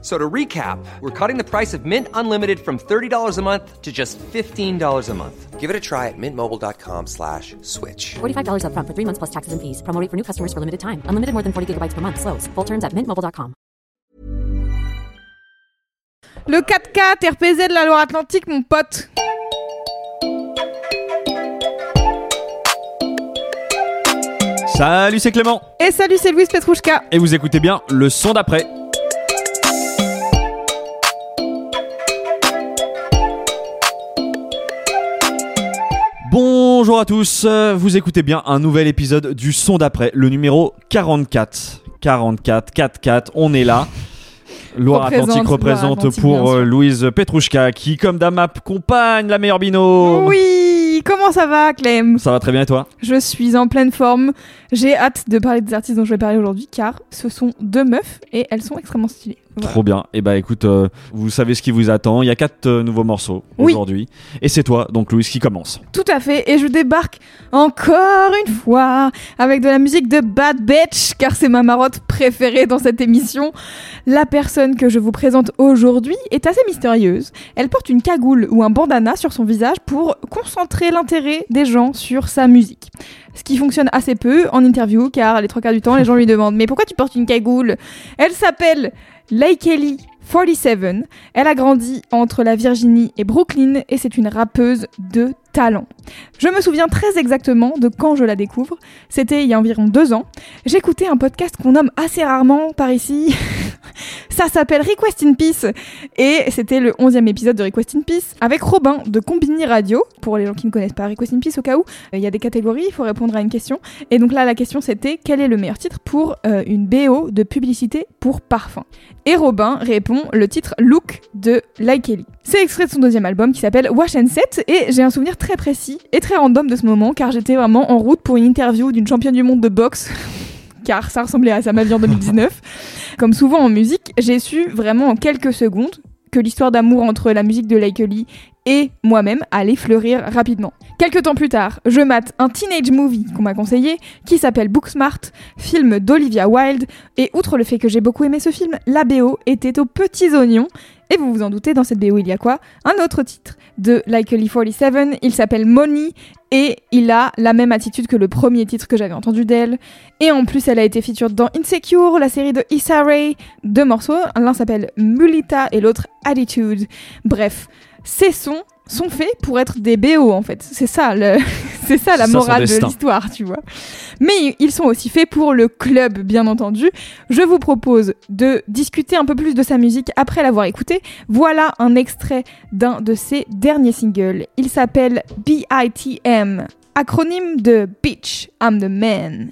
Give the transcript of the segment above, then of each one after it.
So to recap, we're cutting the price of Mint Unlimited from $30 a month to just $15 a month. Give it a try at mintmobile.com slash switch. $45 upfront for three months plus taxes and fees. Promo rate for new customers for limited time. Unlimited more than 40 gigabytes per month. Slows. Full terms at mintmobile.com. Le 4K RPZ de la Loire-Atlantique, mon pote. Salut, c'est Clément. Et salut, c'est Louise Petrouchka. Et vous écoutez bien le son d'après. Bonjour à tous, euh, vous écoutez bien un nouvel épisode du son d'après, le numéro 44. 44, 44, on est là. Loire-Atlantique Représente, pour euh, Louise Petrouchka qui, comme d'Amap, compagne la meilleure binôme. Oui, comment ça va, Clem? Ça va très bien et toi? Je suis en pleine forme. J'ai hâte de parler des artistes dont je vais parler aujourd'hui car ce sont deux meufs et elles sont extrêmement stylées. Voilà. Trop bien. Et bah écoute, euh, vous savez ce qui vous attend. Il y a quatre euh, nouveaux morceaux Oui. aujourd'hui. Et c'est toi, donc Louise, qui commence. Tout à fait, et je débarque encore une fois avec de la musique de Bad Bitch, car c'est ma marotte préférée dans cette émission. La personne que je vous présente aujourd'hui est assez mystérieuse. Elle porte une cagoule ou un bandana sur son visage pour concentrer l'intérêt des gens sur sa musique. Ce qui fonctionne assez peu en interview, car les trois quarts du temps, les gens lui demandent Mais pourquoi tu portes une cagoule? Elle s'appelle Laikeli 47. Elle a grandi entre la Virginie et Brooklyn et c'est une rappeuse de Je me souviens très exactement de quand je la découvre. C'était il y a environ deux ans. J'écoutais un podcast qu'on nomme assez rarement par ici. Ça s'appelle Request in Peace et c'était le 11e épisode de Request in Peace avec Robin de Combini Radio. Pour les gens qui ne connaissent pas Request in Peace au cas où, euh, il y a des catégories, il faut répondre à une question. Et donc là, la question c'était quel est le meilleur titre pour euh, une BO de publicité pour parfum? Et Robin répond le titre Look de Like Ellie. C'est extrait de son deuxième album qui s'appelle Wash and Set et j'ai un souvenir très précis et très random de ce moment car j'étais vraiment en route pour une interview d'une championne du monde de boxe. Car ça ressemblait à ça ma vie en 2019. Comme souvent en musique, j'ai su vraiment en quelques secondes que l'histoire d'amour entre la musique de Likely et moi-même allait fleurir rapidement. Quelques temps plus tard, je mate un teenage movie qu'on m'a conseillé qui s'appelle Booksmart, film d'Olivia Wilde, et outre le fait que j'ai beaucoup aimé ce film, la BO était aux petits oignons. Et vous vous en doutez, dans cette BO, il y a quoi? Un autre titre de Likely 47, il s'appelle Money, et il a la même attitude que le premier titre que j'avais entendu d'elle. Et en plus, elle a été featured dans Insecure, la série de Issa Rae. Deux morceaux, l'un s'appelle Mulita et l'autre Attitude. Bref, ces sons sont faits pour être des BO en fait. C'est ça, le... c'est ça la ça morale de l'histoire, tu vois. Mais ils sont aussi faits pour le club, bien entendu. Je vous propose de discuter un peu plus de sa musique après l'avoir écouté. Voilà un extrait d'un de ses derniers singles. Il s'appelle BITM, acronyme de Bitch, I'm the Man.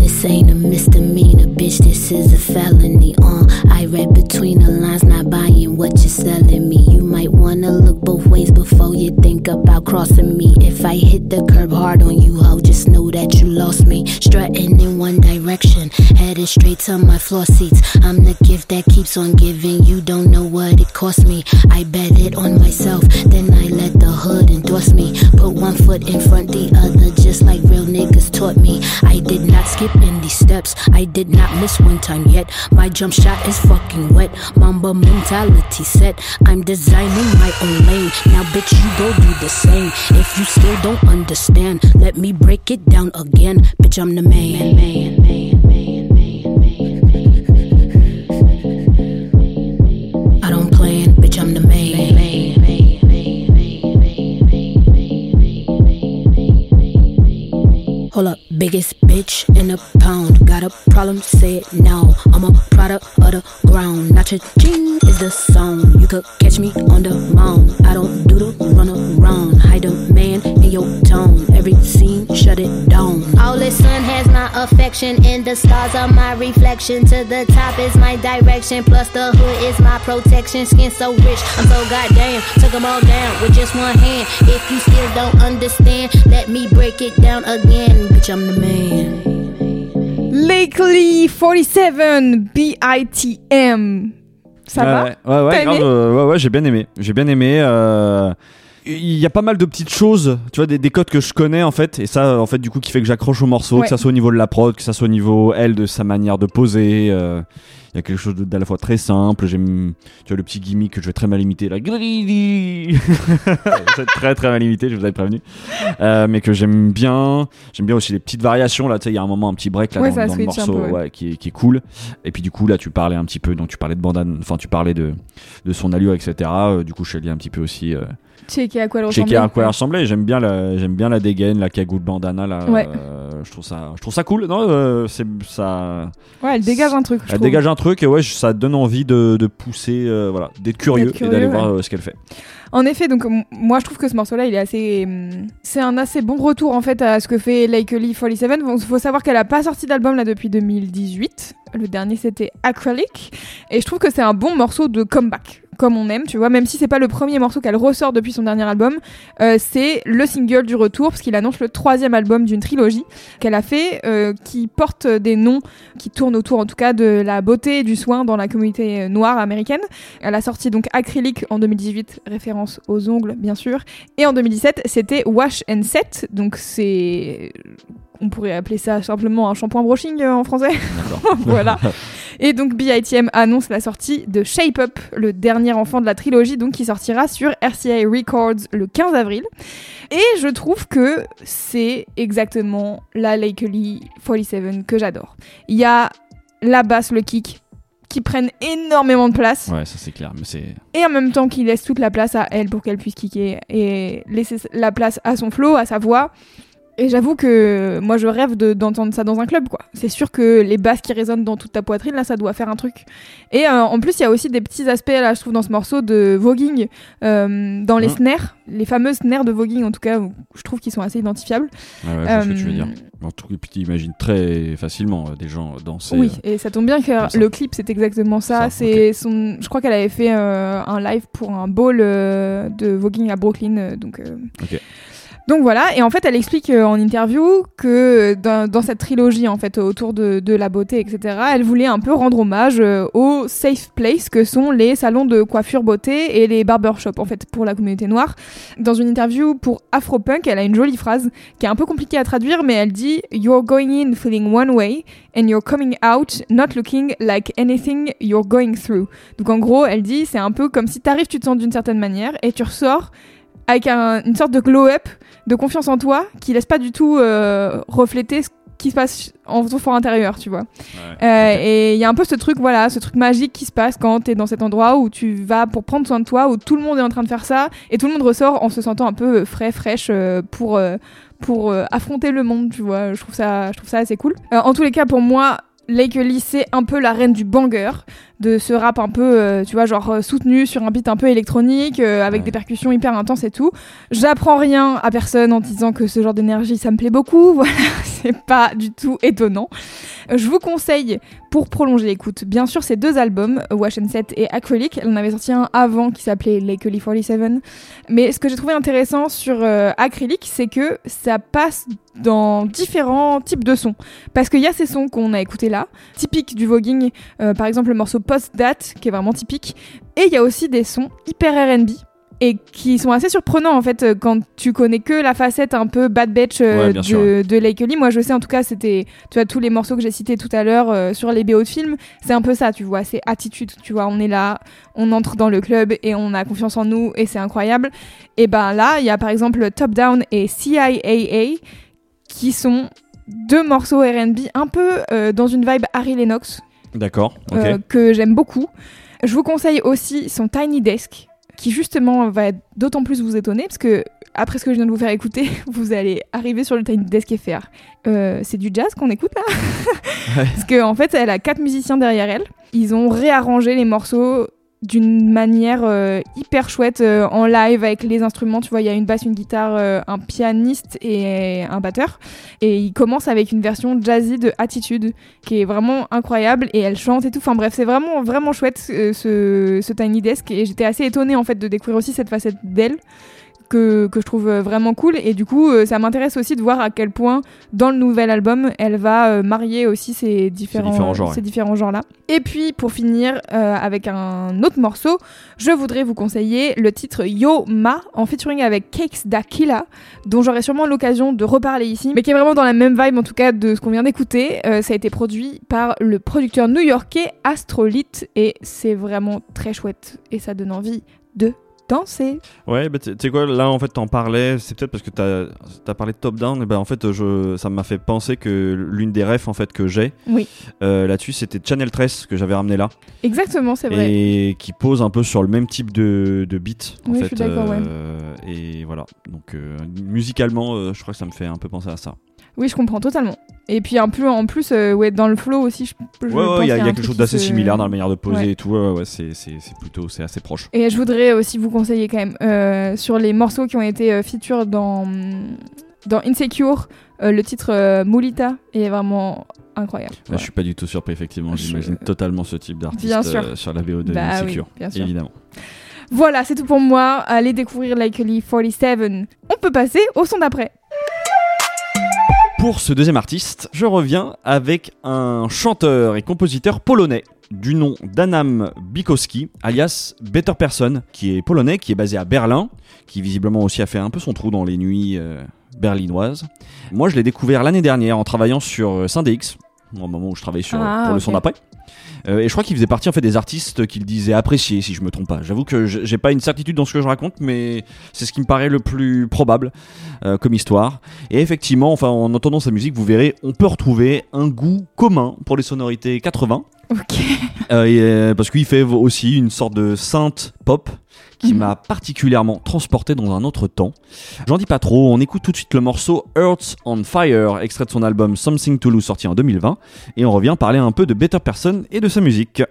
This ain't a misdemeanor, bitch. This is a felony. Uh, I read between the lines, not buying what you're selling me. You might wanna look both ways before you think about crossing me. If I hit the curb hard on you, ho, just know that you lost me. Strutting in one direction, headed straight to my floor seats. I'm the gift that keeps on giving. You don't know what it cost me. I bet it on myself, then I let the hood endorse me. Put one foot in front, the other, just like real niggas taught me. I did not skip any steps, I did not miss one time yet. My jump shot is fucking wet. Mamba mentality set. I'm designing my own lane. Now, bitch, you go do the same. If you still don't understand, let me break it down again. Bitch, I'm the man, man, man, biggest bitch in the pound. Got a problem, say it now. I'm a product of the ground. Not your ching is the sound. You could catch me on the mound. I don't do the run around. Hide a man in your town. Every scene, shut it down. All the sun has my affection, and the stars are my reflection. To the top is my direction, plus the hood is my protection. Skin so rich, I'm so goddamn. Took them all down with just one hand. If you still don't understand, let me break it down again. Bitch, I'm the man. Lakely 47 BITM. Ça va ouais, ouais, ouais, grave, euh, ouais, ouais, j'ai bien aimé. J'ai bien aimé. euh, Il y a pas mal de petites choses, tu vois, des, des codes que je connais en fait, et ça, en fait, du coup, qui fait que j'accroche au morceau, Ouais. que ça soit au niveau de la prod, que ça soit au niveau elle de sa manière de poser. euh, Il y a quelque chose d'à la fois très simple. J'aime, tu vois, le petit gimmick que je vais très mal imiter, la greedy. C'est très très mal imité, je vous avais prévenu. Euh, mais que j'aime bien. J'aime bien aussi les petites variations. Là, tu sais, il y a un moment, un petit break là Ouais, dans, le morceau, peu, ouais. ouais, qui, est, qui est cool. Et puis du coup, là, tu parlais un petit peu, donc tu parlais de bandane, enfin, tu parlais de, de son allure, etc. Euh, du coup, je suis allé un petit peu aussi Checker à quoi elle ressemblait. à quoi elle ressemblait. J'aime bien, la, j'aime bien la dégaine, la cagoule bandana. Là, Ouais. euh, je trouve ça, je trouve ça cool. Non, euh, c'est ça. Ouais, elle dégage un truc. Elle trouve. dégage un truc et ouais, ça donne envie de, de pousser, euh, voilà, d'être curieux, et d'aller ouais. voir ce qu'elle fait. En effet, donc moi je trouve que ce morceau-là, il est assez, c'est un assez bon retour en fait à ce que fait Lakely 47. Il faut savoir qu'elle a pas sorti d'album là depuis 2018. Le dernier c'était Acrylic, et je trouve que c'est un bon morceau de comeback, comme on aime, tu vois. Même si c'est pas le premier morceau qu'elle ressort depuis son dernier album, euh, c'est le single du retour parce qu'il annonce le troisième album d'une trilogie qu'elle a fait, euh, qui porte des noms qui tournent autour en tout cas de la beauté et du soin dans la communauté noire américaine. Elle a sorti donc Acrylic en 2018, référence aux ongles bien sûr, et en 2017 c'était Wash and Set, donc c'est on pourrait appeler ça simplement un shampoing brushing euh, en français. Voilà. Et donc BITM annonce la sortie de Shape Up, le dernier enfant de la trilogie, donc qui sortira sur RCA Records le 15 avril. Et je trouve que c'est exactement la Lakely 47 que j'adore. Il y a la basse, le kick, qui prennent énormément de place Ouais, ça c'est clair, mais c'est. et en même temps qu'il laisse toute la place à elle pour qu'elle puisse kicker et laisser la place à son flow, à sa voix. Et j'avoue que moi je rêve de- d'entendre ça dans un club quoi. C'est sûr que les basses qui résonnent dans toute ta poitrine là ça doit faire un truc. Et euh, en plus il y a aussi des petits aspects là je trouve dans ce morceau de voguing euh, dans les Mhm. snares, les fameuses snares de voguing en tout cas je trouve qu'ils sont assez identifiables. Ouais, ouais, je vois ce que tu veux Euh, dire. En tout cas, tu imagines très facilement des gens danser. Oui, et ça tombe bien que le clip c'est exactement ça. Ça, c'est son, je crois qu'elle avait fait un live pour un ball euh, de voguing à Brooklyn, donc. Donc voilà, et en fait elle explique euh, en interview que dans, dans cette trilogie en fait autour de, de la beauté etc, elle voulait un peu rendre hommage euh, aux safe places que sont les salons de coiffure beauté et les barbershops en fait pour la communauté noire. Dans une interview pour Afropunk, elle a une jolie phrase qui est un peu compliquée à traduire mais elle dit You're going in feeling one way and you're coming out not looking like anything you're going through. Donc en gros, elle dit c'est un peu comme si t'arrives, tu te sens d'une certaine manière et tu ressors avec un- une sorte de glow-up, de confiance en toi qui laisse pas du tout euh, refléter ce qui se passe en ton fort intérieur, tu vois. ouais, Euh. Et il y a un peu ce truc, voilà, ce truc magique qui se passe quand t'es dans cet endroit où tu vas pour prendre soin de toi, où tout le monde est en train de faire ça, et tout le monde ressort en se sentant un peu frais, fraîche euh, pour euh, pour euh, affronter le monde, tu vois. Je trouve ça, je trouve ça assez cool. Euh, en tous les cas, pour moi. Lakely, c'est un peu la reine du banger, de ce rap un peu, euh, tu vois, genre euh, soutenu sur un beat un peu électronique, euh, avec Ouais. des percussions hyper intenses et tout. J'apprends rien à personne en disant que ce genre d'énergie, ça me plaît beaucoup. Voilà, c'est pas du tout étonnant. Je vous conseille, pour prolonger l'écoute, bien sûr, ces deux albums, Wash and Set et Acrylic. Elle en avait sorti un avant qui s'appelait Lakely 47. Mais ce que j'ai trouvé intéressant sur euh, Acrylic, c'est que ça passe dans différents types de sons. Parce qu'il y a ces sons qu'on a écoutés là, typiques du voguing, par exemple le morceau Post Date, qui est vraiment typique. Et il y a aussi des sons hyper RB. Et qui sont assez surprenants en fait euh, quand tu connais que la facette un peu bad bitch euh, Ouais, de, sûr, ouais. de Lakely. Moi je sais en tout cas c'était tu vois tous les morceaux que j'ai cités tout à l'heure euh, sur les BO de films, c'est un peu ça, tu vois, c'est attitude, tu vois, on est là, on entre dans le club et on a confiance en nous et c'est incroyable. Et ben là, il y a par exemple Top Down et CIAA qui sont deux morceaux R&B un peu euh, dans une vibe Harry Lennox D'accord, euh, que j'aime beaucoup. Je vous conseille aussi son Tiny Desk qui justement va d'autant plus vous étonner parce que après ce que je viens de vous faire écouter, vous allez arriver sur le Tiny Desk et faire euh, c'est du jazz qu'on écoute là Parce qu'en en fait, elle a quatre musiciens derrière elle. Ils ont réarrangé les morceaux d'une manière euh, hyper chouette euh, en live avec les instruments. Tu vois, il y a une basse, une guitare, euh, un pianiste et un batteur. Et ils commencent avec une version jazzy de Attitude qui est vraiment incroyable et elle chante et tout. Enfin bref, c'est vraiment vraiment chouette euh, ce, ce Tiny Desk et j'étais assez étonnée en fait de découvrir aussi cette facette d'elle que, que je trouve euh, vraiment cool. Et du coup, euh, ça m'intéresse aussi de voir à quel point, dans le nouvel album, elle va euh, marier aussi ces différents, genres, ces différents genres-là. Et puis, pour finir euh, avec un autre morceau, je voudrais vous conseiller le titre Yo Ma, en featuring avec Cakes d'Aquila, dont j'aurai sûrement l'occasion de reparler ici, mais qui est vraiment dans la même vibe, en tout cas, de ce qu'on vient d'écouter. Euh, ça a été produit par le producteur new-yorkais Astrolite, et c'est vraiment très chouette. Et ça donne envie de danser. Ouais, bah, tu sais quoi, là en fait t'en parlais, c'est peut-être parce que t'as as parlé de top down, et ben en fait je, ça m'a fait penser que l'une des refs en fait que j'ai Oui. euh, là-dessus c'était Channel 13 que j'avais ramené là Exactement, c'est vrai. et qui pose un peu sur le même type de, de beat en Oui, je fait. suis d'accord, ouais. euh, Et voilà, donc euh, musicalement euh, je crois que ça me fait un peu penser à ça. Oui, je comprends totalement. Et puis un peu en plus, euh, ouais, dans le flow aussi, je, je Ouais, pense ouais, il y a, qu'il il y a un quelque chose d'assez se- similaire dans la manière de poser Ouais. et tout, ouais, c'est plutôt, c'est assez proche. Et je voudrais aussi vous conseiller quand même euh, sur les morceaux qui ont été euh, feature dans dans Insecure, euh, le titre Mulita est vraiment incroyable. Là, je suis pas du tout surpris, effectivement. J'imagine totalement ce type d'artiste sur la VO de Bah oui, Insecure, bien sûr. évidemment. Voilà, c'est tout pour moi. Allez découvrir Likely 47. On peut passer au son d'après. Pour ce deuxième artiste, je reviens avec un chanteur et compositeur polonais du nom d'Anam Bikowski, alias Better Person, qui est polonais, qui est basé à Berlin, qui visiblement aussi a fait un peu son trou dans les nuits euh, berlinoises. Moi, je l'ai découvert l'année dernière en travaillant sur euh, SynDX, au moment où je travaillais sur, Ah, pour le son d'après. Euh, et je crois qu'il faisait partie en fait des artistes qu'il disait apprécier, si je me trompe pas. J'avoue que j'ai pas une certitude dans ce que je raconte, mais c'est ce qui me paraît le plus probable euh, comme histoire. Et effectivement, enfin, en entendant sa musique, vous verrez, on peut retrouver un goût commun pour les sonorités 80, Ok. euh, et, euh, parce qu'il fait aussi une sorte de synth pop qui Mhm. m'a particulièrement transporté dans un autre temps. J'en dis pas trop, on écoute tout de suite le morceau Earth on Fire, extrait de son album Something to Lose sorti en 2020, et on revient parler un peu de Better Person et de sa musique.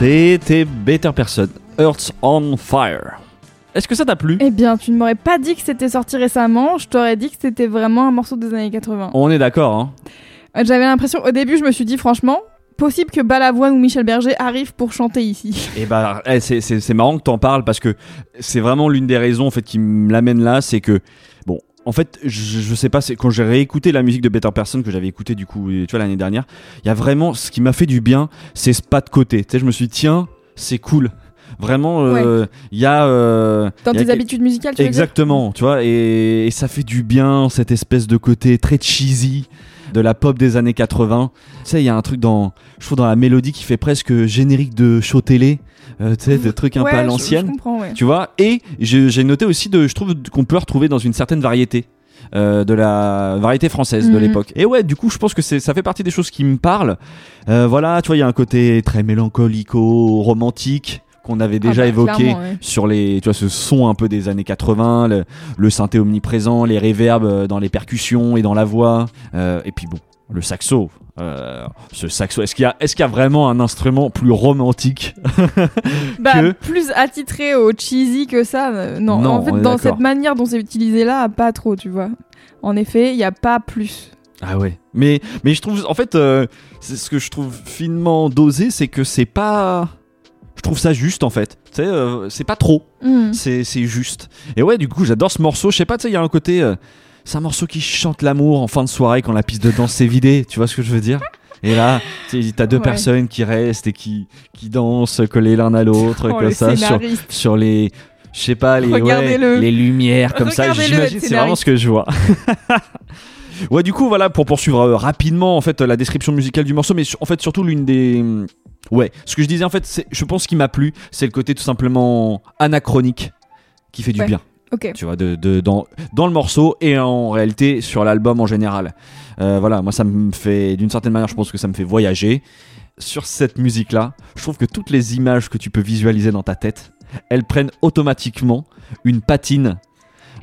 C'était Better Person, Earth on Fire. Est-ce que ça t'a plu? Eh bien, tu ne m'aurais pas dit que c'était sorti récemment. Je t'aurais dit que c'était vraiment un morceau des années 80. On est d'accord, hein Euh, J'avais l'impression, au début, je me suis dit, franchement, possible que Balavoine ou Michel Berger arrivent pour chanter ici. Et bah, eh, c'est- c'est c'est marrant que t'en parles parce que c'est vraiment l'une des raisons en fait qui me l'amène là, c'est que en fait, je, je sais pas, c'est quand j'ai réécouté la musique de Better Person que j'avais écouté du coup, tu vois l'année dernière, il y a vraiment ce qui m'a fait du bien, c'est ce pas de côté. Tu sais, je me suis dit tiens, c'est cool. Vraiment, euh, il y a euh, Dans il y a tes habitudes musicales, tu veux dire? Exactement, tu vois, et, et ça fait du bien, cette espèce de côté très cheesy de la pop des années 80. Tu sais, il y a un truc dans, je trouve, dans la mélodie qui fait presque générique de show télé, euh, tu sais, des trucs un Ouais, peu à l'ancienne. Je, comprends, ouais. Tu vois, et j'ai noté aussi, de, je trouve qu'on peut retrouver dans une certaine variété. euh, de la variété française de Mhm. l'époque. Et ouais, du coup, je pense que ça fait partie des choses qui me parlent. Euh, voilà, tu vois, il y a un côté très mélancolico, romantique qu'on avait déjà Ah bah, évoqué ouais. sur les, tu vois, ce son un peu des années 80, le, le synthé omniprésent, les réverbes euh, dans les percussions et dans la voix, euh, et puis bon, le saxo. Euh, ce saxo, est-ce qu'il y a, est-ce qu'il y a vraiment un instrument plus romantique Bah, que- plus attitré au cheesy que ça, non. Non, en fait, dans d'accord. cette manière dont c'est utilisé là, pas trop, tu vois. En effet, il n'y a pas plus. Ah ouais. Mais, mais je trouve, en fait, euh, c'est ce que je trouve finement dosé, c'est que c'est pas. Je trouve ça juste en fait. Tu sais, euh, c'est pas trop. Hmm. C'est juste. Et ouais, du coup, j'adore ce morceau. Je sais pas, tu sais, il y a un côté. euh, c'est un morceau qui chante l'amour en fin de soirée quand la piste de danse s'est vidée. Tu vois ce que je veux dire? Et là, tu t'as deux Ouais. personnes qui restent et qui, qui dansent collés l'un à l'autre, Oh, comme ça, sur, sur les. Je sais pas, les, ouais, les lumières, comme ça. J'imagine, c'est vraiment ce que je vois. Ouais, du coup, voilà, pour poursuivre euh, rapidement en fait la description musicale du morceau, mais en fait surtout l'une des, ouais, ce que je disais en fait, c'est, je pense qui m'a plu, c'est le côté tout simplement anachronique qui fait du Ouais. bien, Ok. tu vois, de, de- dans dans le morceau et en réalité sur l'album en général. Euh, voilà, moi ça me fait, d'une certaine manière, je pense que ça me fait voyager. Sur cette musique-là, je trouve que toutes les images que tu peux visualiser dans ta tête, elles prennent automatiquement une patine.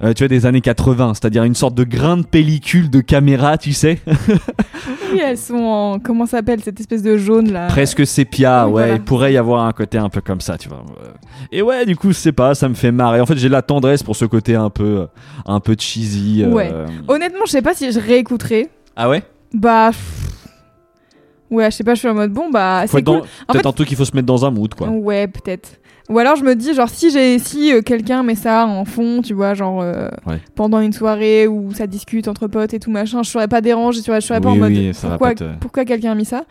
Euh, tu vois, des années 80, c'est-à-dire une sorte de grain de pellicule de caméra, tu sais, Oui, elles sont en. Comment ça s'appelle cette espèce de jaune là? Presque sépia, Oui, ouais, voilà. il pourrait y avoir un côté un peu comme ça, tu vois. Euh, Et ouais, du coup, je sais pas, ça me fait marrer. En fait, j'ai de la tendresse pour ce côté un peu, un peu cheesy. euh, Ouais. Honnêtement, je sais pas si je réécouterai. Ah ouais? Bah. Ouais, je sais pas, je suis en mode bon, bah. C'est dans- cool. En Peut-être fait- un truc qu'il faut se mettre dans un mood, quoi. Ouais, peut-être. Ou alors je me dis, genre, si j'ai si euh, quelqu'un met ça en fond, tu vois, genre euh, Ouais. pendant une soirée où ça discute entre potes et tout machin, je serais pas dérangée, tu vois, je serais pas en mode oui, pourquoi, te- pourquoi quelqu'un a mis ça?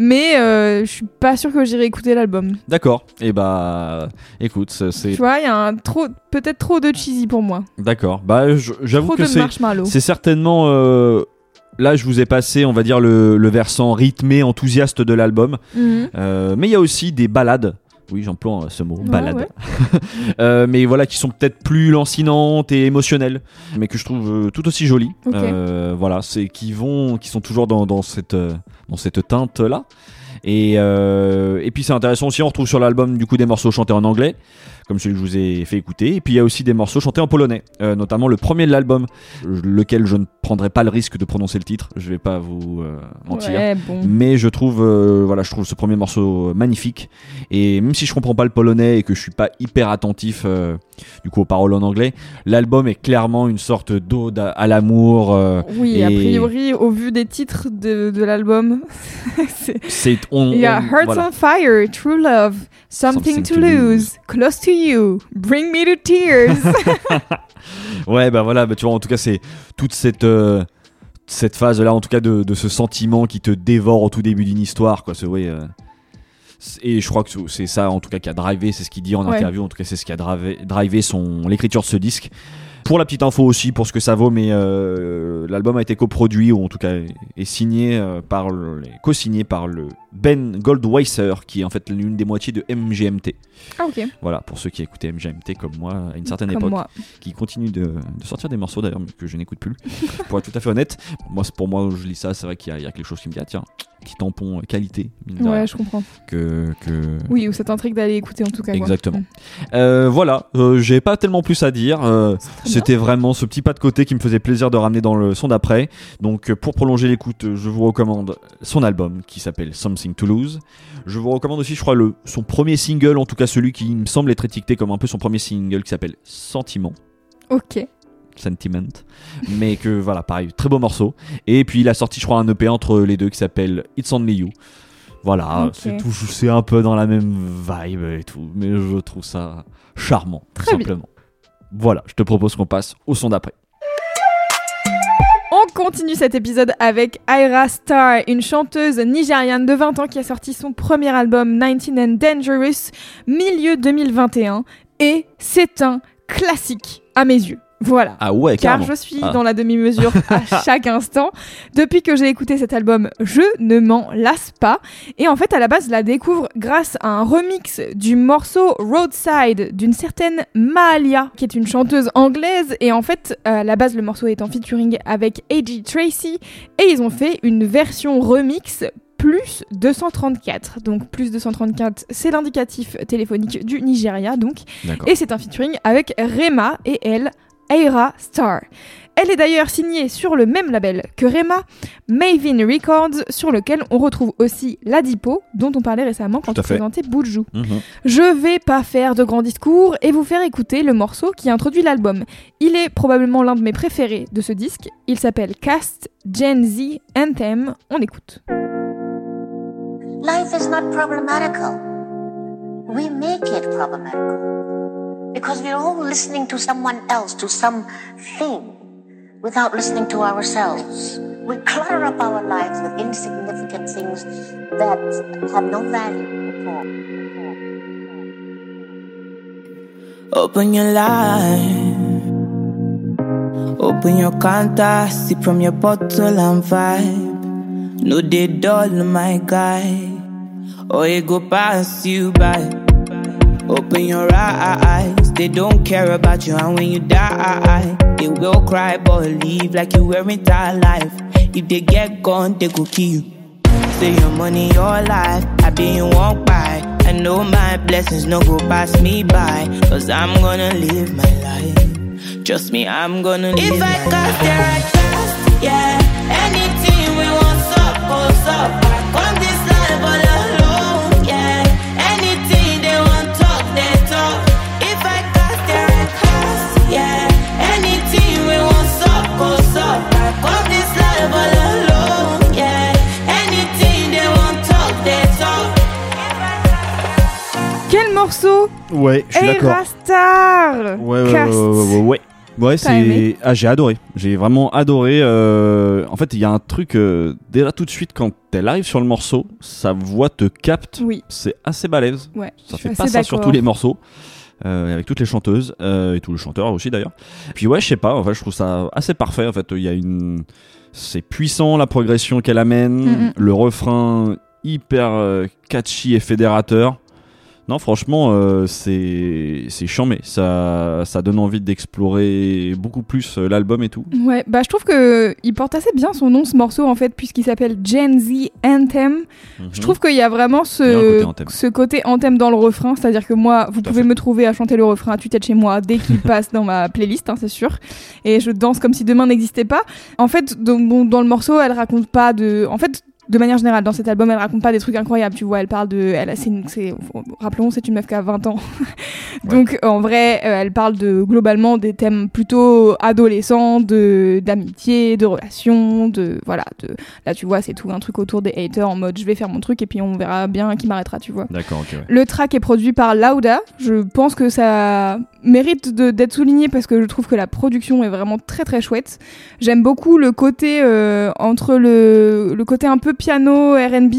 Mais euh, je suis pas sûre que j'irai écouter l'album. D'accord. Et bah, écoute, c'est- Tu vois, il y a un trop, peut-être trop de cheesy pour moi. d'accord. Bah, j'avoue que c'est, c'est certainement. euh, Là, je vous ai passé, on va dire, le, le versant rythmé, enthousiaste de l'album. Mhm. Euh, mais il y a aussi des balades. Oui, j'emploie euh, ce mot, Ouais, balade. ouais. Euh, mais voilà, qui sont peut-être plus lancinantes et émotionnelles, mais que je trouve euh, tout aussi jolies. Euh, voilà, c'est qui vont, qui sont toujours dans, dans cette, euh, dans cette teinte là. Et, euh, et puis c'est intéressant aussi, on retrouve sur l'album du coup des morceaux chantés en anglais, comme celui que je vous ai fait écouter. Et puis il y a aussi des morceaux chantés en polonais, euh, notamment le premier de l'album, lequel je ne prendrai pas le risque de prononcer le titre. Je vais pas vous euh, mentir. Ouais, bon. Mais je trouve, euh, voilà, je trouve ce premier morceau magnifique. Et même si je comprends pas le polonais et que je suis pas hyper attentif, du coup, aux paroles en anglais, l'album est clairement une sorte d'ode à, à l'amour. Oui, a et priori, au vu des titres de, de l'album, c'est on. il y a on- Hearts voilà. on Fire, True Love, Something, Something to, to lose, Close to You, Bring Me to Tears. Ouais, bah voilà, bah, tu vois, en tout cas, c'est toute cette. euh, cette phase là en tout cas de, de ce sentiment qui te dévore au tout début d'une histoire quoi ce ouais euh, et je crois que c'est ça en tout cas qui a drivé c'est ce qu'il dit en Ouais. interview en tout cas c'est ce qui a drivé, drivé son l'écriture de ce disque pour la petite info aussi pour ce que ça vaut mais euh, l'album a été coproduit ou en tout cas est signé par le, est co-signé par le Ben Goldwasser qui est en fait l'une des moitiés de MGMT ah, ok. voilà pour ceux qui écoutaient MGMT comme moi à une certaine Comme époque moi. qui continue de, de sortir des morceaux d'ailleurs, mais que je n'écoute plus, pour être tout à fait honnête. Moi, pour moi, je lis ça, c'est vrai qu'il y, a- il y a quelque chose qui me dit, ah, tiens, petit tampon euh, qualité, mine Ouais, je comprends. que, que... Oui, ou cette intrigue d'aller écouter en tout cas. Exactement. Mm. Euh, voilà, euh, j'ai pas tellement plus à dire. euh, C'était vraiment ce petit pas de côté qui me faisait plaisir de ramener dans le son d'après. Donc, pour prolonger l'écoute, je vous recommande son album qui s'appelle Something to Lose. Je vous recommande aussi, je crois, le, son premier single, en tout cas celui qui me semble être étiqueté comme un peu son premier single, qui s'appelle Sentiment. Ok. Sentiment. Mais que voilà, pareil, très beau morceau. Et puis il a sorti, je crois, un EP entre les deux qui s'appelle It's Only You. Voilà, Ok. c'est un peu dans la même vibe et tout, mais je trouve ça charmant, tout Très bien. simplement. Voilà, je te propose qu'on passe au son d'après. On continue cet épisode avec Ira Star, une chanteuse nigériane de 20 ans qui a sorti son premier album 19 and Dangerous milieu 2021 et c'est un classique à mes yeux. Voilà. Ah ouais, Car je suis Ah. dans la demi-mesure à chaque instant. Depuis que j'ai écouté cet album, je ne m'en lasse pas. Et en fait, à la base, je la découvre grâce à un remix du morceau Roadside d'une certaine Mahalia, qui est une chanteuse anglaise. Et en fait, à la base, le morceau est en featuring avec A.G. Tracy. Et ils ont fait une version remix plus 234. Donc plus 234, c'est l'indicatif téléphonique du Nigeria. Donc et c'est un featuring avec Rema et elle Aira Star. Elle est d'ailleurs signée sur le même label que Rema, Maven Records, sur lequel on retrouve aussi Ladipo, dont on parlait récemment quand on présentait Boujou. Mhm. Je vais pas faire de grands discours et vous faire écouter le morceau qui introduit l'album. Il est probablement l'un de mes préférés de ce disque. Il s'appelle Cast Gen Z Anthem. On écoute. Life is not problematical. We make it problematical. Because we're all listening to someone else, to something, without listening to ourselves. We clutter up our lives with insignificant things that have no value at all. Open your life. Open your counter, sip from your bottle and vibe. No, they dull, my guy. Or it go pass you by. Open your eyes, they don't care about you, and when you die, they will cry but leave like you weren't life. If they get gone, they go kill you. Say your money, your life, I be you won't buy. I know my blessings no go pass me by, cause I'm gonna live my life. Trust me, I'm gonna live If my I cast there, I cast, yeah. Ouais. C'est. Ah, j'ai adoré. J'ai vraiment adoré. euh, En fait, il y a un truc. euh, Déjà tout de suite, quand elle arrive sur le morceau, sa voix te capte. Oui. C'est assez balèze. Ouais, Ça fait pas ça sur tous les morceaux. euh, avec toutes les chanteuses euh, et tous les chanteurs aussi d'ailleurs. Puis ouais, je sais pas, en fait, je trouve ça assez parfait. En fait, il y a une, c'est puissant la progression qu'elle amène, le refrain hyper catchy et fédérateur. Non, franchement, euh, c'est c'est chambé. Ça ça donne envie d'explorer beaucoup plus euh, l'album et tout. Ouais, bah je trouve que il porte assez bien son nom ce morceau en fait puisqu'il s'appelle Gen Z Anthem. Je trouve qu'il y a vraiment a ce côté anthem. ce côté anthem dans le refrain, c'est-à-dire que moi, vous Tout pouvez me trouver à chanter le refrain à tue-tête chez moi dès qu'il passe dans ma playlist, hein, c'est sûr. Et je danse comme si demain n'existait pas. En fait, dans, bon, dans le morceau, elle raconte pas de. En fait. De manière générale, dans cet album, elle raconte pas des trucs incroyables, tu vois. Elle parle de, elle, c'est, rappelons, c'est une meuf qui a 20 ans. Donc, en vrai, euh, elle parle de globalement des thèmes plutôt adolescents, de d'amitié, de relations, de voilà, de là, tu vois, c'est tout un truc autour des haters en mode je vais faire mon truc et puis on verra bien qui m'arrêtera, tu vois. D'accord, ok. ouais. Le track est produit par Lauda. Je pense que ça mérite d'être souligné parce que je trouve que la production est vraiment très très chouette. J'aime beaucoup le côté euh, entre le, le côté un peu piano R&B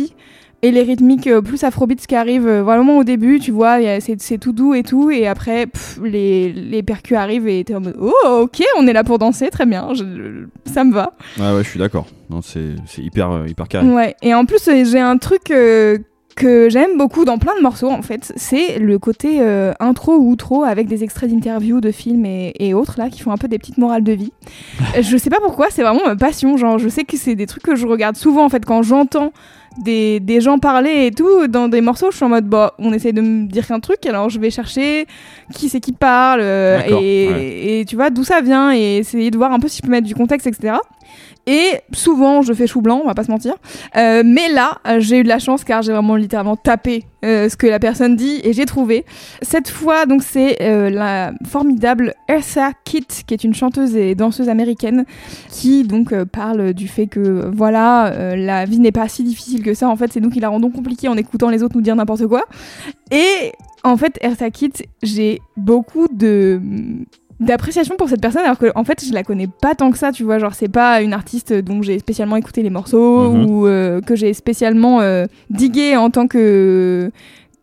et les rythmiques euh, plus afrobeats qui arrivent euh, vraiment au début, tu vois, c'est tout doux et tout, et après pff, les, les percus arrivent et t'es en mode oh ok, on est là pour danser, très bien, je- ça me va. Ouais, ouais, je suis d'accord. Non, c'est hyper euh, hyper carré. Ouais, et en plus, j'ai un truc euh, que j'aime beaucoup dans plein de morceaux, en fait. C'est le côté euh, intro ou outro avec des extraits d'interviews, de films et, et autres, là, qui font un peu des petites morales de vie. Je sais pas pourquoi, c'est vraiment ma passion. Genre, je sais que c'est des trucs que je regarde souvent, en fait, quand j'entends des, des gens parler et tout dans des morceaux je suis en mode bah on essaie de me dire un truc alors je vais chercher qui c'est qui parle euh, et, ouais. et tu vois d'où ça vient et essayer de voir un peu si je peux mettre du contexte etc et souvent, je fais chou blanc, on va pas se mentir. Euh, mais là, j'ai eu de la chance car j'ai vraiment littéralement tapé euh, ce que la personne dit et j'ai trouvé. Cette fois, donc, c'est euh, la formidable Eartha Kitt, qui est une chanteuse et danseuse américaine, qui donc parle du fait que voilà, la vie n'est pas si difficile que ça. En fait, c'est nous qui la rendons compliquée en écoutant les autres nous dire n'importe quoi. Et en fait, Eartha Kitt, j'ai beaucoup de d'appréciation pour cette personne alors que en fait je la connais pas tant que ça tu vois genre c'est pas une artiste dont j'ai spécialement écouté les morceaux Mhm. ou euh, que j'ai spécialement euh, digué en tant que,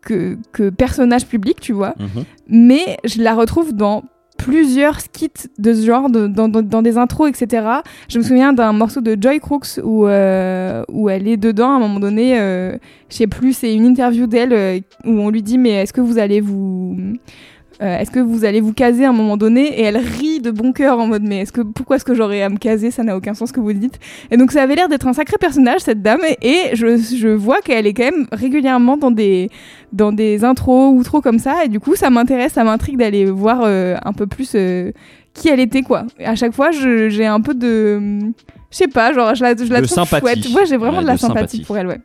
que que personnage public tu vois Mhm. mais je la retrouve dans plusieurs skits de ce genre, de- dans, dans- dans des intros, etc. Je me souviens d'un morceau de Joy Crooks où, euh, où elle est dedans à un moment donné, euh, je sais plus, c'est une interview d'elle euh, où on lui dit mais est-ce que vous allez vous... euh, est-ce que vous allez vous caser à un moment donné Et elle rit de bon cœur en mode mais est-ce que pourquoi est-ce que j'aurais à me caser? Ça n'a aucun sens ce que vous dites. Et donc ça avait l'air d'être un sacré personnage cette dame et je, je vois qu'elle est quand même régulièrement dans des dans des intros ou trop comme ça et du coup ça m'intéresse, ça m'intrigue d'aller voir euh, un peu plus euh, qui elle était quoi. Et à chaque fois, je- j'ai un peu de, je sais pas, genre je la, je la trouve sympathie. chouette. Ouais, j'ai vraiment Ouais, de la de sympathie, sympathie. pour elle, ouais.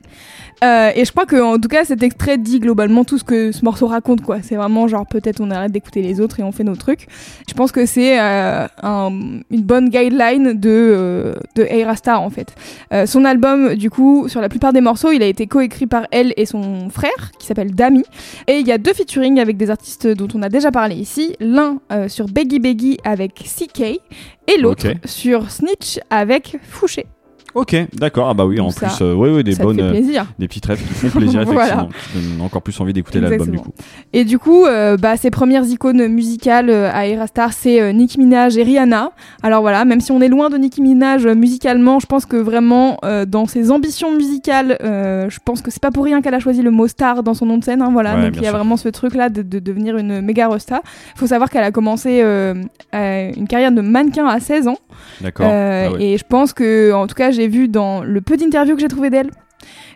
Euh, et je crois que en tout cas cet extrait dit globalement tout ce que ce morceau raconte quoi. C'est vraiment genre peut-être on arrête d'écouter les autres et on fait nos trucs. Je pense que c'est euh, un- une bonne guideline de euh, de Aira Star en fait. Euh, son album du coup sur la plupart des morceaux il a été coécrit par elle et son frère qui s'appelle Dami et il y a deux featuring avec des artistes dont on a déjà parlé ici. L'un euh, sur Beggy Beggy avec CK et l'autre sur Snitch avec Fouché. Ok, d'accord. Ah bah oui, en ça- plus, euh, ouais, ouais, des bonnes, fait euh, plaisir. des petites rêves qui font plaisir Voilà. effectivement, qui donnent encore plus envie d'écouter l'album du coup. Et du coup, euh, bah, ses premières icônes musicales euh, à Erastar, c'est euh, Nicki Minaj et Rihanna. Alors voilà, même si on est loin de Nicki Minaj euh, musicalement, je pense que vraiment, euh, dans ses ambitions musicales, euh, je pense que c'est pas pour rien qu'elle a choisi le mot star dans son nom de scène. hein, voilà, Ouais, donc il y a sûr. vraiment ce truc-là de, de devenir une méga rosta. faut savoir qu'elle a commencé euh, euh, une carrière de mannequin à 16 ans. D'accord. Euh, Ah ouais. Et je pense que, en tout cas, j'ai vu dans le peu d'interviews que j'ai trouvé d'elle.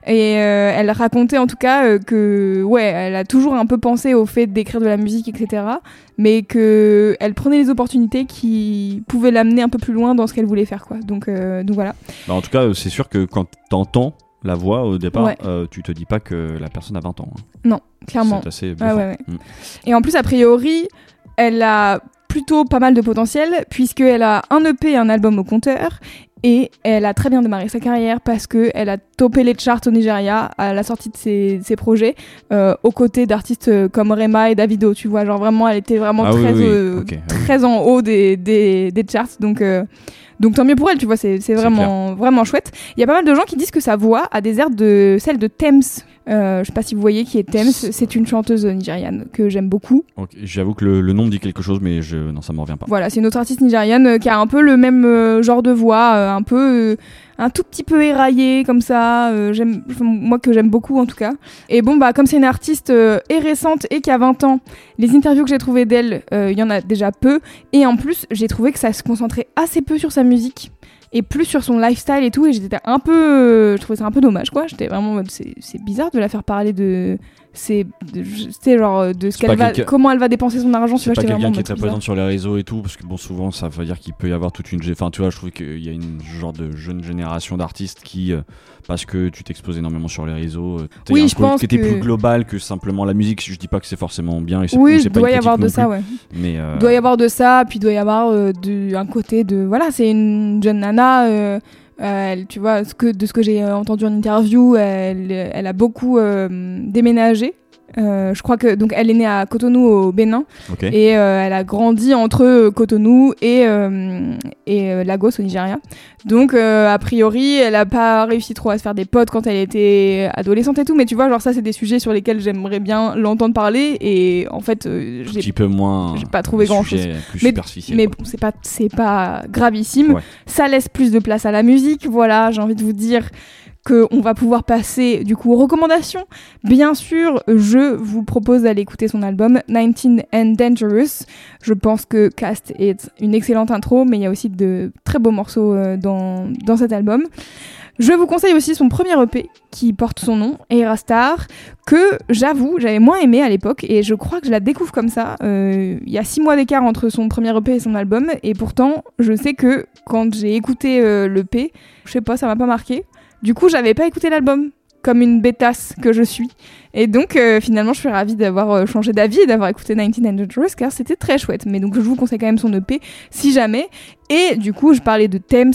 Et euh, elle racontait en tout cas euh, que, ouais, elle a toujours un peu pensé au fait d'écrire de la musique, etc. Mais que elle prenait les opportunités qui pouvaient l'amener un peu plus loin dans ce qu'elle voulait faire, quoi. Donc, euh, donc voilà. Bah, en tout cas, c'est sûr que quand t'entends la voix au départ, Ouais. euh, tu te dis pas que la personne a 20 ans. hein. Non, clairement. C'est assez Ouais, bluffant. ouais, ouais. Mm. Et en plus, a priori, elle a plutôt pas mal de potentiel, puisqu'elle a un EP et un album au compteur. Et elle a très bien démarré sa carrière parce qu'elle a topé les charts au Nigeria à la sortie de ses, ses projets, euh, aux côtés d'artistes euh, comme Rema et Davido. Tu vois, genre vraiment, elle était vraiment Ah très, oui, euh, ah oui. très en haut des, des, des charts. Donc, euh, donc tant mieux pour elle, tu vois, c'est c'est vraiment, vraiment chouette. Il y a pas mal de gens qui disent que sa voix a des airs de celle de Thames. Euh, je sais pas si vous voyez qui est Thames, c'est une chanteuse nigériane que j'aime beaucoup. J'avoue que le, le nom me dit quelque chose, mais je... non, ça me revient pas. Voilà, c'est une autre artiste nigériane euh, qui a un peu le même euh, genre de voix, euh, un peu, un tout petit peu éraillé comme ça. j'aime, moi que j'aime beaucoup en tout cas. Et bon bah comme c'est une artiste et récente et qui a 20 ans, les interviews que j'ai trouvées d'elle, il y en a déjà peu. Et en plus, j'ai trouvé que ça se concentrait assez peu sur sa musique et plus sur son lifestyle et tout. Et j'étais un peu, je trouvais ça un peu dommage quoi. J'étais vraiment, c'est, bizarre de la faire parler de, c'est, genre de ce qu'elle va, comment elle va dépenser son argent. C'est pas quelqu'un qui est très présent sur les réseaux et tout, parce que bon, souvent ça veut dire qu'il peut y avoir toute une. Enfin, tu vois, je trouve qu'il y a une genre de jeune génération d'artistes qui, euh, parce que tu t'exposes énormément sur les réseaux, euh, t'as Oui, un je pense que- plus global que simplement la musique. Je dis pas que c'est forcément bien et Oui, ou il doit y avoir de ça, ouais. Mais euh, Il doit y avoir de ça, puis il doit y avoir euh, de- un côté de. Voilà, c'est une jeune nana. euh, elle, tu vois, ce que, de ce que j'ai entendu en interview, elle, elle a beaucoup déménagé. Euh, je crois que donc elle est née à Cotonou au Bénin Ok. et euh, elle a grandi entre euh, Cotonou et euh, et euh, Lagos au Nigeria. Donc euh, a priori, elle a pas réussi trop à se faire des potes quand elle était adolescente et tout, mais tu vois, genre ça c'est des sujets sur lesquels j'aimerais bien l'entendre parler et en fait euh, un j'ai petit peu moins. j'ai pas trouvé grand chose. Mais, superficiel. mais bon, c'est pas, c'est pas gravissime. Ouais. Ça laisse plus de place à la musique. Voilà, j'ai envie de vous dire que on va pouvoir passer du coup aux recommandations. Bien sûr, je vous propose d'aller écouter son album 19 and Dangerous. Je pense que Cast est une excellente intro, mais il y a aussi de très beaux morceaux euh, dans, dans cet album. Je vous conseille aussi son premier EP qui porte son nom, Star, que j'avoue, j'avais moins aimé à l'époque et je crois que je la découvre comme ça. Euh, Il y a six mois d'écart entre son premier EP et son album et pourtant, je sais que quand j'ai écouté euh, l'EP, je sais pas, ça m'a pas marqué. Du coup, j'avais pas écouté l'album comme une bêtasse que je suis. Et donc, euh, finalement, je suis ravie d'avoir euh, changé d'avis et d'avoir écouté 19 and Dangerous car c'était très chouette. Mais donc, je vous conseille quand même son EP si jamais. Et du coup, je parlais de Thames.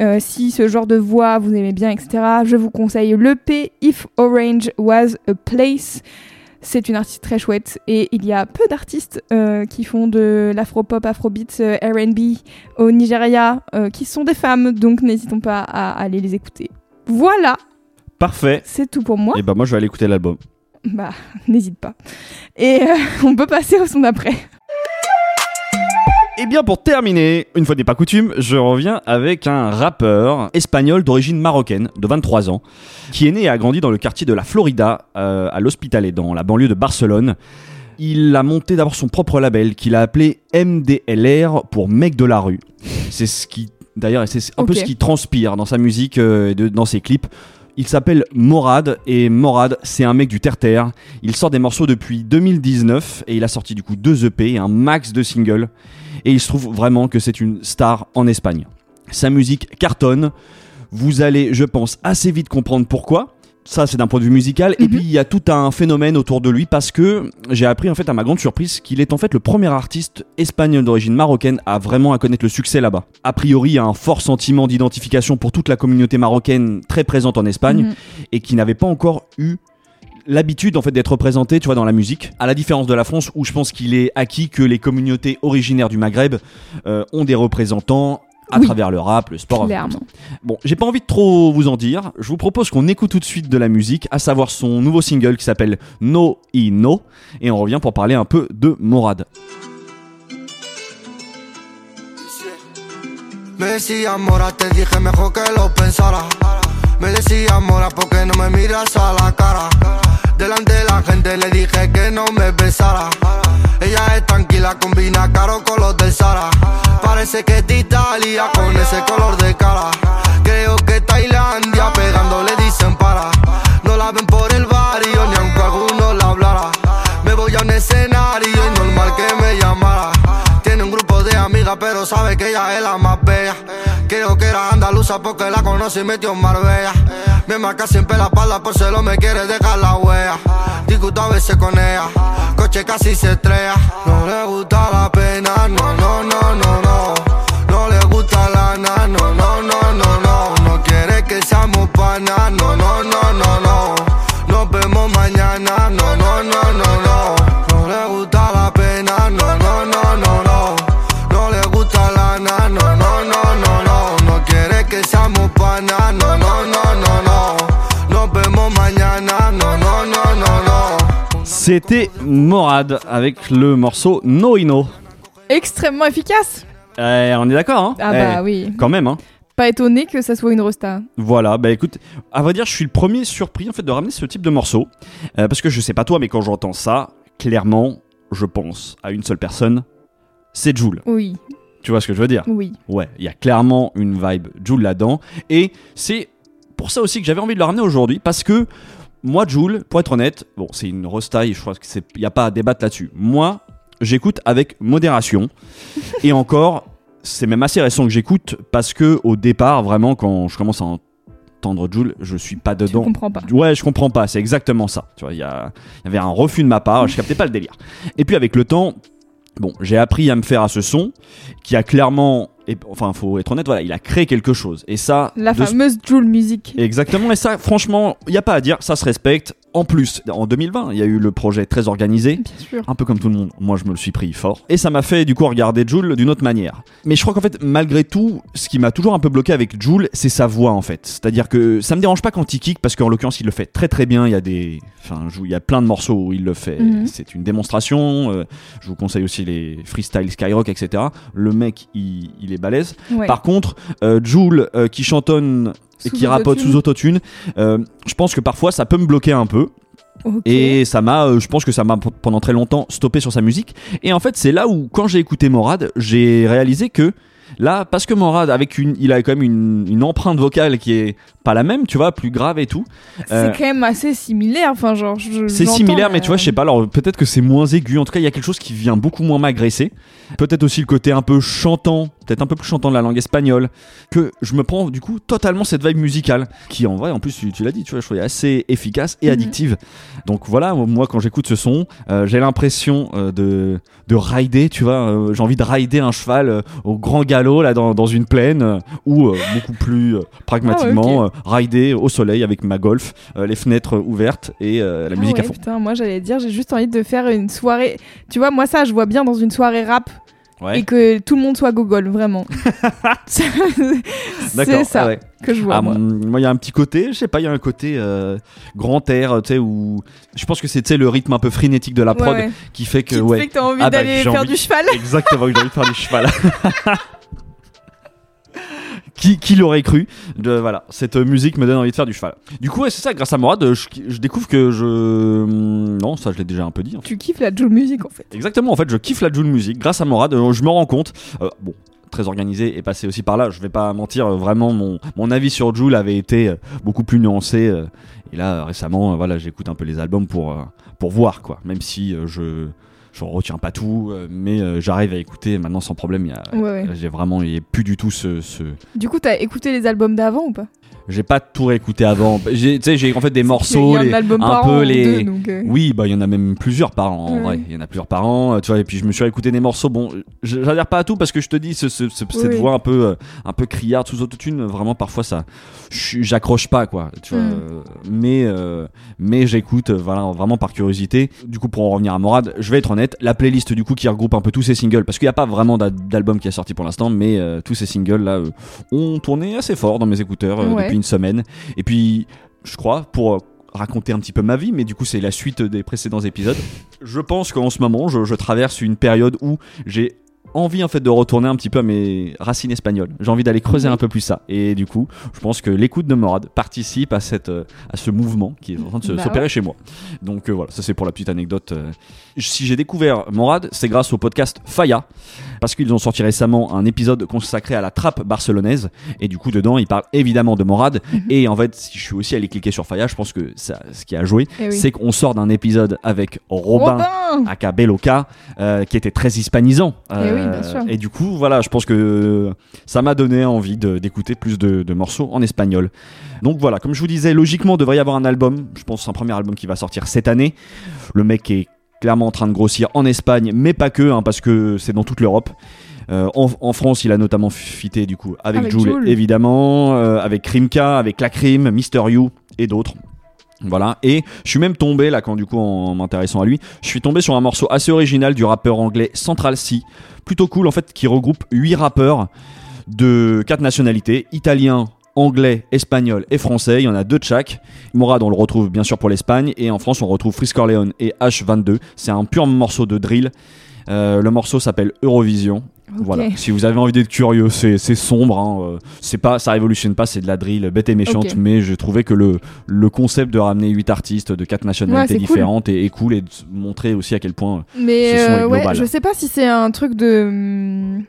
Euh, si ce genre de voix vous aimez bien, etc., je vous conseille l'EP If Orange Was a Place. C'est une artiste très chouette et il y a peu d'artistes qui font de l'afropop, afrobeat, R&B au Nigeria qui sont des femmes, donc n'hésitons pas à aller les écouter. Voilà, Parfait. c'est tout pour moi. Et bah moi je vais aller écouter l'album. Bah, n'hésite pas. Et euh, on peut passer au son d'après. Et bien pour terminer, une fois n'est pas coutume, je reviens avec un rappeur espagnol d'origine marocaine de 23 ans, qui est né et a grandi dans le quartier de la Florida, euh, à l'Hospitalet, dans la banlieue de Barcelone. Il a monté d'abord son propre label qu'il a appelé MDLR pour Mec de la rue. C'est ce qui, d'ailleurs, c'est un peu ce qui transpire dans sa musique euh, et de- dans ses clips. Il s'appelle Morad et Morad, c'est un mec du terre-terre. Il sort des morceaux depuis 2019 et il a sorti du coup deux EP et un max de singles. Et il se trouve vraiment que c'est une star en Espagne. Sa musique cartonne. Vous allez, je pense, assez vite comprendre pourquoi. Ça, c'est d'un point de vue musical. Et Mhm. puis, il y a tout un phénomène autour de lui parce que j'ai appris, en fait, à ma grande surprise, qu'il est en fait le premier artiste espagnol d'origine marocaine à vraiment à connaître le succès là-bas. A priori, il y a un fort sentiment d'identification pour toute la communauté marocaine très présente en Espagne Mhm. et qui n'avait pas encore eu l'habitude en fait d'être représenté tu vois dans la musique à la différence de la France où je pense qu'il est acquis que les communautés originaires du Maghreb euh, ont des représentants à Oui. travers le rap, le sport. Clairement. Bon, j'ai pas envie de trop vous en dire. Je vous propose qu'on écoute tout de suite de la musique, à savoir son nouveau single qui s'appelle No I No, et on revient pour parler un peu de Morad. Me decía mora, te dije mejor que lo pensara. Me decía mora, porque no me miras a la cara? Delante de la gente le dije que no me besara. Ella es tranquila, combina caro con los del Sara. Parece que es Italia con ese color de cara. Creo que Tailandia pegándole dicen para. No la ven por el barrio ni aunque alguno la hablara. Me voy a un escenario y normal que me llamara. Pero sabe que ella es la más bella. Creo que era andaluza porque la conoce y metió en Marbella. Me marca siempre la espalda por celo me quiere dejar la huella. Discuto a veces con ella, coche casi se estrella. No le gusta la pena, no, no, no, no, no. No le gusta la nana, no, no, no, no, no. No quiere que seamos panas, no, no, no, no, no. Nos vemos mañana, no, no, no, no, no. C'était Morad avec le morceau No I No. Extrêmement efficace. Eh, on est d'accord, hein Ah Eh, bah oui. Quand même, hein. Pas étonné que ça soit une rosta. Voilà, bah écoute, à vrai dire, je suis le premier surpris en fait de ramener ce type de morceau. Euh, parce que je sais pas toi, mais quand j'entends ça, clairement, je pense à une seule personne, c'est Joule. Oui, Tu vois ce que je veux dire? Oui. Ouais, il y a clairement une vibe Joule là-dedans. Et c'est pour ça aussi que j'avais envie de le ramener aujourd'hui, parce que moi, Joule, pour être honnête, bon, c'est une rostaille, je crois qu'il n'y a pas à débattre là-dessus. Moi, j'écoute avec modération. et encore, c'est même assez récent que j'écoute, parce que au départ, vraiment, quand je commence à entendre Joule, je suis pas dedans. comprends pas. Ouais, je comprends pas, c'est exactement ça. Tu vois, il y, y avait un refus de ma part, je captais pas le délire. Et puis avec le temps, bon, j'ai appris à me faire à ce son qui a clairement, et, enfin, faut être honnête, voilà, il a créé quelque chose. Et ça, La de- fameuse Joule Music. Exactement, et ça, franchement, il y a pas à dire, ça se respecte. En plus, en 2020, il y a eu le projet très organisé. Bien sûr. Un peu comme tout le monde, moi je me le suis pris fort. Et ça m'a fait du coup regarder Joule d'une autre manière. Mais je crois qu'en fait, malgré tout, ce qui m'a toujours un peu bloqué avec Joule, c'est sa voix en fait. C'est-à-dire que ça me dérange pas quand il kick, parce qu'en l'occurrence, il le fait très très bien. Il y a des. Enfin, il y a plein de morceaux où il le fait. Mhm. C'est une démonstration. Euh, je vous conseille aussi les freestyle Skyrock, etc. Le mec, il, il est balèze. Ouais. Par contre, euh, Joule euh, qui chantonne et qui rapote sous autotune, euh, je pense que parfois ça peut me bloquer un peu. Et ça m'a, euh, je pense que ça m'a pendant très longtemps stoppé sur sa musique. Et en fait, c'est là où, quand j'ai écouté Morad, j'ai réalisé que là, parce que Morad, avec une, il a quand même une, une empreinte vocale qui est pas la même, tu vois, plus grave et tout. C'est Euh, quand même assez similaire. Enfin, genre, c'est similaire, mais tu vois, euh, je sais pas. Alors peut-être que c'est moins aigu. En tout cas, il y a quelque chose qui vient beaucoup moins m'agresser. Peut-être aussi le côté un peu chantant, peut-être un peu plus chantant de la langue espagnole, que je me prends du coup totalement cette vibe musicale, qui en vrai, en plus, tu, tu l'as dit, tu vois, je trouve assez efficace et Mhm. addictive. Donc voilà, moi quand j'écoute ce son, euh, j'ai l'impression euh, de de rider, tu vois, euh, j'ai envie de rider un cheval euh, au grand galop là dans, dans une plaine, euh, ou euh, beaucoup plus euh, pragmatiquement, Ah rider au soleil avec ma golf, les fenêtres ouvertes et la Ah musique ouais, à fond. Putain, moi j'allais dire, j'ai juste envie de faire une soirée. Tu vois, moi ça, je vois bien dans une soirée rap Ouais. et que tout le monde soit gogol, vraiment. c'est ça ah ouais. que je vois. Ah, moi. mm, moi, il y a un petit côté, je sais pas, il y a un côté euh, grand air, tu sais, où je pense que c'est le rythme un peu frénétique de la prod ouais. qui fait que Qui fait que t'as envie Ah bah, d'aller faire envie- du cheval. Exactement, j'ai envie de faire du cheval. qui, qui l'aurait cru de, Voilà, cette musique me donne envie de faire du cheval. Du coup, ouais, c'est ça, grâce à Morad, je, je découvre que je. hum, Non, ça, je l'ai déjà un peu dit. en fait. Tu kiffes la Joule Music en fait. Exactement, en fait, je kiffe la Joule musique. Grâce à Morad, euh, je me rends compte. euh, bon. très organisé est passé aussi par là. Je vais pas mentir, euh, vraiment mon, mon avis sur Joule avait été beaucoup plus nuancé. et là récemment, voilà, j'écoute un peu les albums pour pour voir quoi. Même si je je retiens pas tout, euh, mais euh, j'arrive à écouter maintenant sans problème. Il y a, Ouais, ouais. j'ai vraiment, il y a plus du tout ce, ce... Du coup, t'as écouté les albums d'avant ou pas? J'ai pas tout réécouté avant. J'ai, tu sais, j'ai en fait des morceaux, un les- un peu les. deux, donc, euh. Oui, bah il y en a même plusieurs par an en Ouais. vrai. Il y en a plusieurs par an, tu vois. Et puis je me suis écouté des morceaux. Bon, j'adhère pas à tout parce que je te dis, ce, ce- ce- cette voix un peu, euh, un peu criarde sous autotune, vraiment parfois ça, j'accroche pas quoi. Tu vois. Mm. euh, Mais euh, mais j'écoute, voilà, vraiment par curiosité. Du coup, pour en revenir à Morad, je vais être honnête, la playlist du coup qui regroupe un peu tous ces singles, parce qu'il n'y a pas vraiment d'a- d'album qui est sorti pour l'instant, mais euh, tous ces singles là ont tourné assez fort dans mes écouteurs Ouais. depuis une semaine. Et puis, je crois, pour euh, raconter un petit peu ma vie, mais du coup, c'est la suite des précédents épisodes. Je pense qu'en ce moment, je, je traverse une période où j'ai envie en fait de retourner un petit peu à mes racines espagnoles. J'ai envie d'aller creuser un peu plus ça. Et du coup, je pense que l'écoute de Morad participe à cette euh, à ce mouvement qui est en train de Bah s'opérer ouais. chez moi. Donc euh, voilà, ça c'est pour la petite anecdote. euh. Si j'ai découvert Morad, c'est grâce au podcast Faya parce qu'ils ont sorti récemment un épisode consacré à la trappe barcelonaise et du coup dedans ils parlent évidemment de Morad Mhm. et en fait si je suis aussi allé cliquer sur Faya je pense que ça, ce qui a joué Eh oui. c'est qu'on sort d'un épisode avec Robin, Robin aka Beloka euh, qui était très hispanisant Euh, Eh oui, bien sûr. et du coup voilà je pense que ça m'a donné envie d'écouter plus de, de morceaux en espagnol donc voilà comme je vous disais logiquement devrait y avoir un album je pense un premier album qui va sortir cette année le mec est clairement en train de grossir en Espagne, mais pas que, hein, parce que c'est dans toute l'Europe. Euh, en, en France, il a notamment fité du coup avec, Avec évidemment, euh, avec Krimka, avec La Crime, Mister You et d'autres. Voilà, et je suis même tombé là quand du coup en m'intéressant à lui, je suis tombé sur un morceau assez original du rappeur anglais Central C, plutôt cool en fait, qui regroupe 8 rappeurs de quatre nationalités, italien, anglais, espagnol et français. Il y en a deux de chaque. Morad, on le retrouve bien sûr pour l'Espagne. Et en France, on retrouve Frisk Corleone et H22. C'est un pur morceau de drill. Euh, le morceau s'appelle Eurovision. Voilà. Si vous avez envie d'être curieux, c'est sombre. hein, euh, C'est pas, ça révolutionne pas. C'est de la drill bête et méchante. Mais j'ai trouvé que le le concept de ramener 8 artistes de quatre nationalités Ouais, c'est cool. différentes est, est cool et de montrer aussi à quel point Mais ce son est euh, ouais, global. je sais pas si c'est un truc de hum,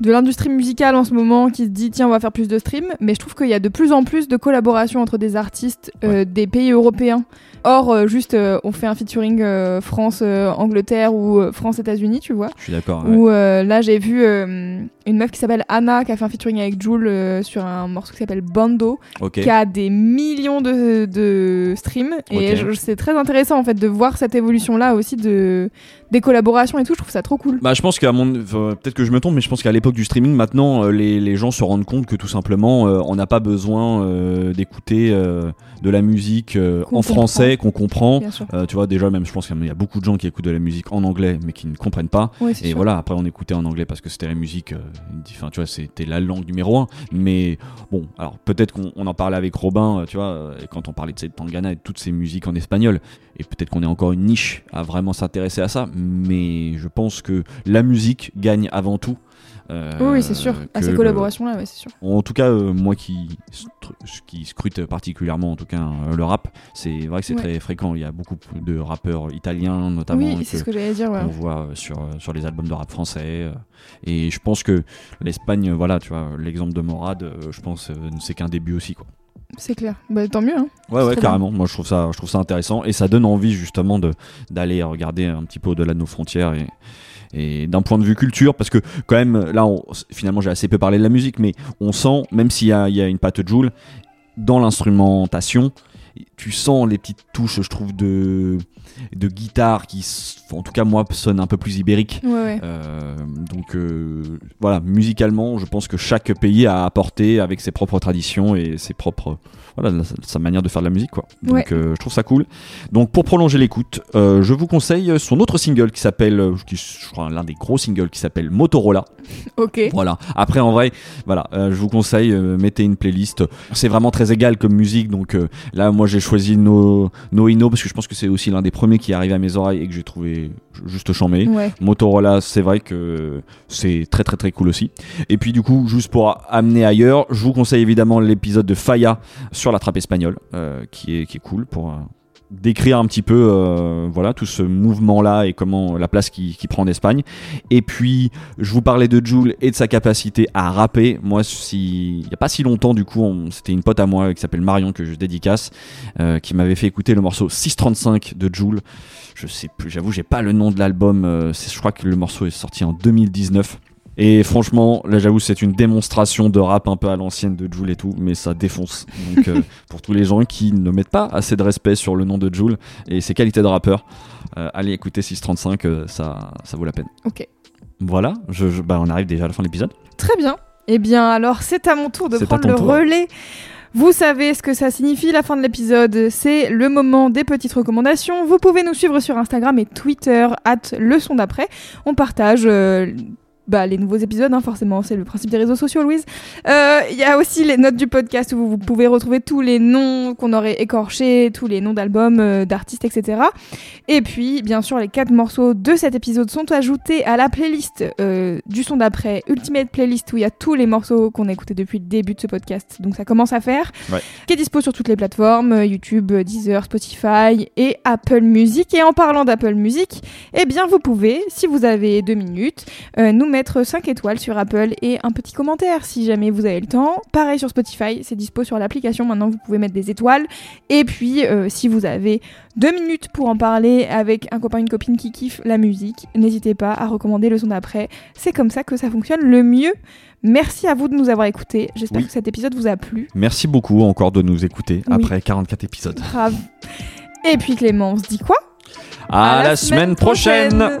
de l'industrie musicale en ce moment qui se dit tiens on va faire plus de streams, mais je trouve qu'il y a de plus en plus de collaborations entre des artistes euh, des pays européens. Or euh, juste euh, on fait un featuring euh, France euh, Angleterre ou euh, France États-Unis, tu vois. je suis d'accord. ouais. Où là j'ai vu une meuf qui s'appelle Anna qui a fait un featuring avec Jules sur un morceau qui s'appelle Bando qui a des millions de, de streams et Ok. je- c'est très intéressant en fait de voir cette évolution là aussi de des collaborations et tout je trouve ça trop cool Bah, je pense qu'à mon, peut-être que je me trompe, mais je pense qu'à l'époque du streaming, maintenant, les, les gens se rendent compte que tout simplement, euh, on n'a pas besoin euh, d'écouter euh, de la musique en français qu'on comprend. Euh, tu vois, déjà, même, je pense qu'il y a beaucoup de gens qui écoutent de la musique en anglais, mais qui ne comprennent pas. Et sûr. voilà, après, on écoutait en anglais parce que c'était la musique, euh, tu vois, c'était la langue numéro un. Mais bon, alors peut-être qu'on on en parlait avec Robin, euh, tu vois, quand on parlait de cette Tangana et de toutes ces musiques en espagnol. Et peut-être qu'on est encore une niche à vraiment s'intéresser à ça. Mais je pense que la musique gagne avant tout. Euh, oui, c'est sûr à ces le- collaborations là ouais c'est sûr en tout cas, euh, moi qui, scrute particulièrement en tout cas euh, le rap, c'est vrai que c'est Ouais. très fréquent. Il y a beaucoup de rappeurs italiens notamment oui c'est ce que j'allais dire ouais. on voit sur, sur les albums de rap français. et je pense que l'Espagne, voilà, tu vois, l'exemple de Morad, je pense, c'est qu'un début aussi, quoi. c'est clair bah tant mieux hein. Ouais, ouais, carrément. Moi, je trouve ça, je trouve ça intéressant et ça donne envie justement de d'aller regarder un petit peu au-delà de nos frontières et et d'un point de vue culture, parce que quand même, là, on- finalement, j'ai assez peu parlé de la musique, mais on sent, même s'il y a, une patte Joule, dans l'instrumentation, tu sens les petites touches, je trouve, de, de guitare qui, en tout cas, moi, sonnent un peu plus ouais ouais Euh, donc euh, voilà, musicalement, je pense que chaque pays a apporté avec ses propres traditions et ses propres voilà sa manière de faire de la musique quoi. Donc Ouais. euh, je trouve ça cool. Donc pour prolonger l'écoute, je vous conseille son autre single qui s'appelle, qui je crois l'un des gros singles qui s'appelle Motorola. ok Voilà. Après, en vrai, voilà, je vous conseille, mettez une playlist. C'est vraiment très égal comme musique, donc là, moi, j'ai choisi No No parce que je pense que c'est aussi l'un des premiers qui est arrivé à mes oreilles et que j'ai trouvé ju- juste chambé. ouais Motorola, c'est vrai que c'est très très très cool aussi. Et puis du coup, juste pour amener ailleurs, je vous conseille évidemment l'épisode de Faya sur la trappe espagnole, euh, qui est qui est cool pour euh, décrire un petit peu euh, voilà tout ce mouvement là et comment la place qui prend en Espagne. Et puis je vous parlais de Jules et de sa capacité à rapper. Moi si il y a pas si longtemps du coup c'était une pote à moi qui s'appelle Marion que je dédicace euh, qui m'avait fait écouter le morceau 635 de Jules je sais plus j'avoue j'ai pas le nom de l'album euh, je crois que le morceau est sorti en 2019 et franchement, là j'avoue c'est une démonstration de rap un peu à l'ancienne de Jules et tout, mais ça défonce. Donc euh, pour tous les gens qui ne mettent pas assez de respect sur le nom de Jules et ses qualités de rappeur, euh, allez écouter 635, euh, ça, ça vaut la peine. Ok. Voilà, je, je- bah, on arrive déjà à la fin de l'épisode. Très bien. Eh bien, alors, c'est à mon tour de prendre le tour. relais. Vous savez ce que ça signifie, la fin de l'épisode. C'est le moment des petites recommandations. Vous pouvez nous suivre sur Instagram et Twitter, at le son d'après. On partage. euh, bah, les nouveaux épisodes, hein, forcément, c'est le principe des réseaux sociaux, Louise. Euh, Il y a aussi les notes du podcast où vous pouvez retrouver tous les noms qu'on aurait écorchés, tous les noms d'albums, euh, d'artistes, etc. Et puis, bien sûr, les quatre morceaux de cet épisode sont ajoutés à la playlist euh, du son d'après, Ultimate Playlist, où il y a tous les morceaux qu'on a écoutés depuis le début de ce podcast. Donc ça commence à faire. Ouais. Qui est dispo sur toutes les plateformes, euh, YouTube, Deezer, Spotify et Apple Music. Et en parlant d'Apple Music, eh bien, vous pouvez, si vous avez deux minutes, euh, nous mettre 5 étoiles sur Apple et un petit commentaire si jamais vous avez le temps. Pareil sur Spotify, c'est dispo sur l'application. Maintenant, vous pouvez mettre des étoiles. Et puis, euh, si vous avez deux minutes pour en parler avec un copain, une copine qui kiffe la musique, n'hésitez pas à recommander le son d'après. C'est comme ça que ça fonctionne le mieux. Merci à vous de nous avoir écoutés. J'espère Oui. que cet épisode vous a plu. Merci beaucoup encore de nous écouter Oui. après 44 épisodes. Et puis Clément, on se dit quoi? À, la, semaine prochaine.